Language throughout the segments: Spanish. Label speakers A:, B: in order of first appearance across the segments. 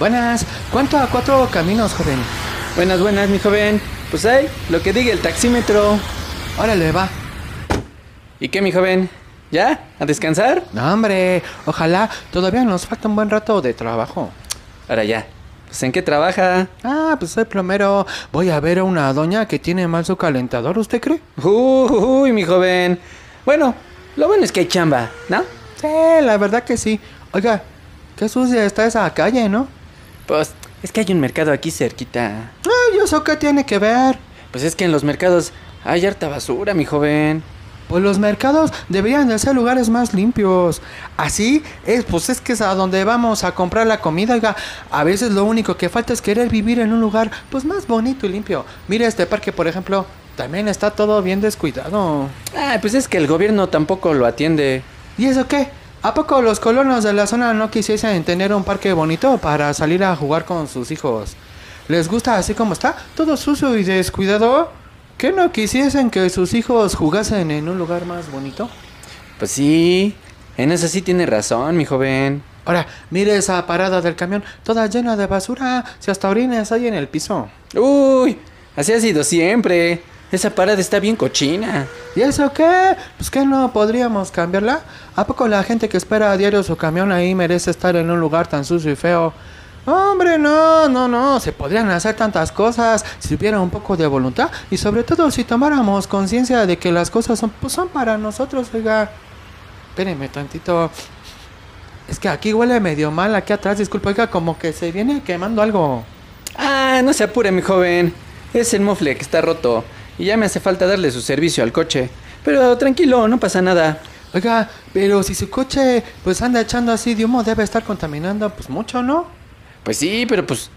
A: Buenas, ¿cuánto a cuatro caminos, joven?
B: Buenas, buenas, mi joven. Pues hay, lo que diga el taxímetro.
A: Órale, va.
B: ¿Y qué, mi joven? ¿Ya? ¿A descansar?
A: No, hombre, ojalá, todavía nos falta un buen rato de trabajo.
B: Ahora ya. Pues en qué trabaja.
A: Ah, pues soy plomero. Voy a ver a una doña que tiene mal su calentador, ¿usted cree?
B: Uy, mi joven. Bueno, lo bueno es que hay chamba, ¿no?
A: Sí, la verdad que sí. Oiga, qué sucia está esa calle, ¿no?
B: Pues es que hay un mercado aquí cerquita.
A: Ay, ¿eso qué tiene que ver?
B: Pues es que en los mercados hay harta basura, mi joven.
A: Pues los mercados deberían de ser lugares más limpios. Así es, pues es que es a donde vamos a comprar la comida. Oiga, a veces lo único que falta es querer vivir en un lugar pues más bonito y limpio. Mira este parque, por ejemplo, también está todo bien descuidado.
B: Ah, pues es que el gobierno tampoco lo atiende.
A: ¿Y eso qué? ¿A poco los colonos de la zona no quisiesen tener un parque bonito para salir a jugar con sus hijos? ¿Les gusta así como está? ¿Todo sucio y descuidado? ¿Qué no quisiesen que sus hijos jugasen en un lugar más bonito?
B: Pues sí, en eso sí tiene razón, mi joven.
A: Ahora, mire esa parada del camión, toda llena de basura, si hasta orines hay en el piso.
B: Uy, así ha sido siempre. Esa parada está bien cochina.
A: ¿Y eso qué? Pues que no podríamos cambiarla. ¿A poco la gente que espera a diario su camión ahí merece estar en un lugar tan sucio y feo? Hombre, no, no, no, se podrían hacer tantas cosas si hubiera un poco de voluntad y sobre todo si tomáramos conciencia de que las cosas son, pues son para nosotros, oiga. Espérenme tantito. Es que aquí huele medio mal, aquí atrás, disculpa, oiga, como que se viene quemando algo.
B: Ah, no se apure, mi joven. Es el mofle que está roto y ya me hace falta darle su servicio al coche. Pero tranquilo, no pasa nada.
A: Oiga, pero si su coche pues anda echando así de humo, debe estar contaminando pues mucho, ¿no?
B: Pues sí, pero pues,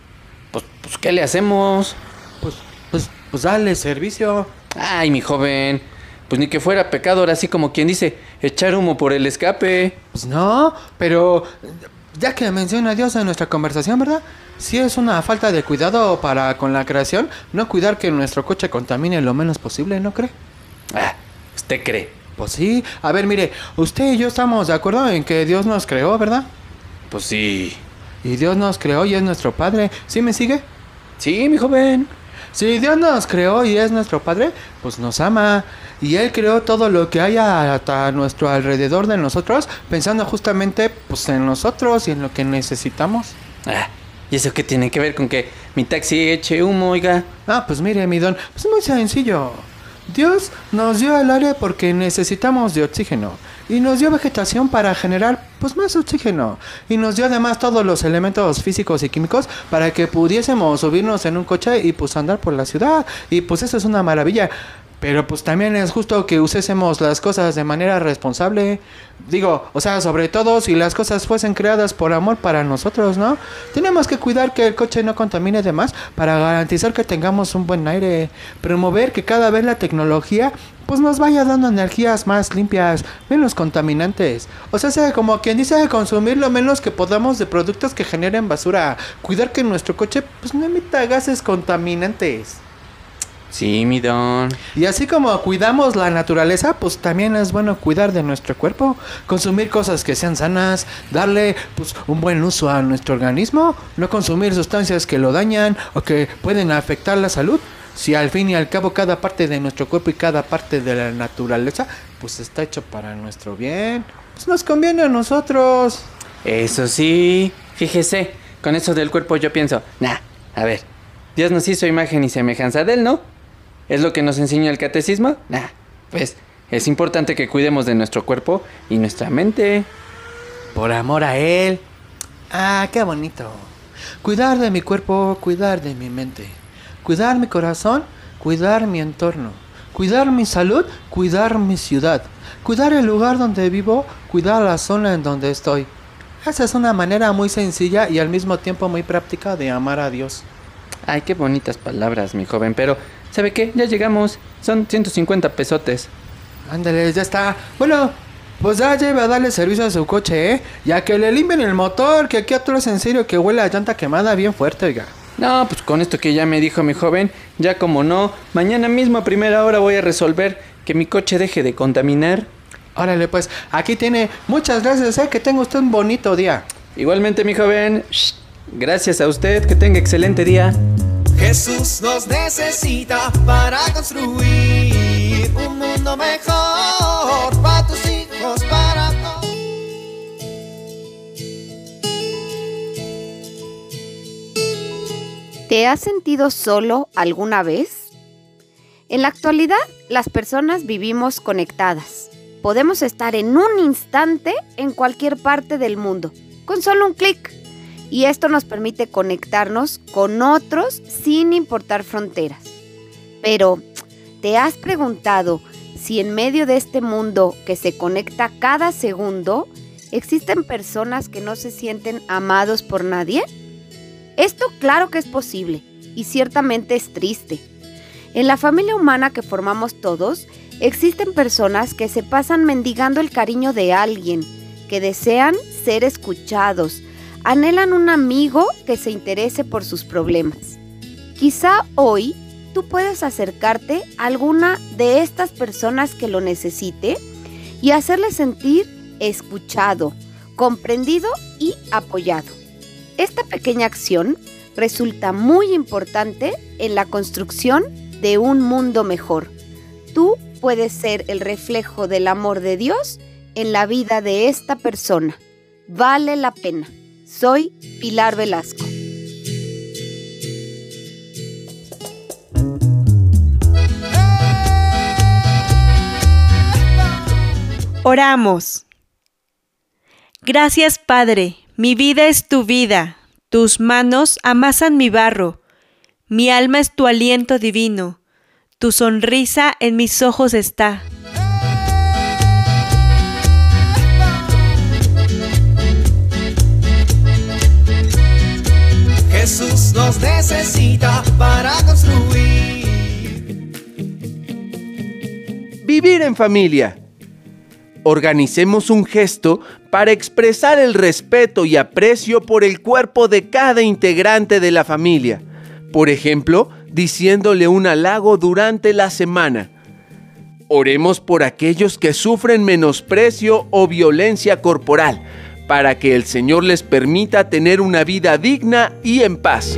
B: pues, pues, ¿qué le hacemos?
A: Pues, pues, pues dale servicio.
B: Ay, mi joven, pues ni que fuera pecador, así como quien dice, echar humo por el escape.
A: Pues no, pero ya que menciona Dios en nuestra conversación, ¿verdad? Si es una falta de cuidado para con la creación, no cuidar que nuestro coche contamine lo menos posible, ¿no cree?
B: Ah, ¿usted cree?
A: Pues sí. A ver, mire, usted y yo estamos de acuerdo en que Dios nos creó, ¿verdad?
B: Pues sí.
A: Y Dios nos creó y es nuestro Padre. ¿Sí me sigue?
B: Sí, mi joven.
A: Si Dios nos creó y es nuestro Padre, pues nos ama. Y Él creó todo lo que haya a nuestro alrededor de nosotros, pensando justamente pues, en nosotros y en lo que necesitamos.
B: Ah, ¿y eso qué tiene que ver con que mi taxi eche humo, oiga?
A: Ah, pues mire, mi don, pues muy sencillo. Dios nos dio el aire porque necesitamos de oxígeno. Y nos dio vegetación para generar pues más oxígeno. Y nos dio además todos los elementos físicos y químicos para que pudiésemos subirnos en un coche y pues andar por la ciudad. Y pues eso es una maravilla. Pero pues también es justo que usésemos las cosas de manera responsable. Digo, o sea, sobre todo si las cosas fuesen creadas por amor para nosotros, ¿no? Tenemos que cuidar que el coche no contamine de más para garantizar que tengamos un buen aire. Promover que cada vez la tecnología pues nos vaya dando energías más limpias, menos contaminantes. O sea, sea como quien dice consumir lo menos que podamos de productos que generen basura. Cuidar que nuestro coche pues no emita gases contaminantes.
B: Sí, mi don.
A: Y así como cuidamos la naturaleza, pues también es bueno cuidar de nuestro cuerpo, consumir cosas que sean sanas, darle pues un buen uso a nuestro organismo, no consumir sustancias que lo dañan o que pueden afectar la salud. Si al fin y al cabo cada parte de nuestro cuerpo y cada parte de la naturaleza pues está hecho para nuestro bien, pues nos conviene a nosotros.
B: Eso sí, fíjese, con eso del cuerpo yo pienso, nah, a ver, Dios nos hizo imagen y semejanza de él, ¿no? ¿Es lo que nos enseña el catecismo? Nah, pues es importante que cuidemos de nuestro cuerpo y nuestra mente.
A: Por amor a Él. Ah, qué bonito. Cuidar de mi cuerpo, cuidar de mi mente. Cuidar mi corazón, cuidar mi entorno. Cuidar mi salud, cuidar mi ciudad. Cuidar el lugar donde vivo, cuidar la zona en donde estoy. Esa es una manera muy sencilla y al mismo tiempo muy práctica de amar a Dios.
B: Ay, qué bonitas palabras, mi joven, pero ¿sabe qué? Ya llegamos. Son 150 pesotes.
A: Ándale, ya está. Bueno, pues ya lleve a darle servicio a su coche, ¿eh? Ya que le limpien el motor, que aquí otro es en serio que huele a llanta quemada bien fuerte, oiga.
B: No, pues con esto que ya me dijo mi joven, ya como no, mañana mismo a primera hora voy a resolver que mi coche deje de contaminar.
A: Órale, pues, aquí tiene. Muchas gracias, ¿eh? Que tenga usted un bonito día.
B: Igualmente, mi joven. Shh. Gracias a usted, que tenga excelente día.
C: Jesús nos necesita para construir un mundo mejor para tus hijos, para.
D: ¿Te has sentido solo alguna vez? En la actualidad, las personas vivimos conectadas. Podemos estar en un instante en cualquier parte del mundo, con solo un clic. Y esto nos permite conectarnos con otros sin importar fronteras. Pero, ¿te has preguntado si en medio de este mundo que se conecta cada segundo, existen personas que no se sienten amados por nadie? Esto claro que es posible y ciertamente es triste. En la familia humana que formamos todos, existen personas que se pasan mendigando el cariño de alguien, que desean ser escuchados, anhelan un amigo que se interese por sus problemas. Quizá hoy tú puedes acercarte a alguna de estas personas que lo necesite y hacerle sentir escuchado, comprendido y apoyado. Esta pequeña acción resulta muy importante en la construcción de un mundo mejor. Tú puedes ser el reflejo del amor de Dios en la vida de esta persona. Vale la pena. Soy Pilar Velasco.
E: Oramos. Gracias Padre, mi vida es tu vida, tus manos amasan mi barro, mi alma es tu aliento divino, tu sonrisa en mis ojos está.
C: Necesita para construir.
F: Vivir en familia. Organicemos un gesto para expresar el respeto y aprecio por el cuerpo de cada integrante de la familia. Por ejemplo, diciéndole un halago durante la semana. Oremos por aquellos que sufren menosprecio o violencia corporal, para que el Señor les permita tener una vida digna y en paz.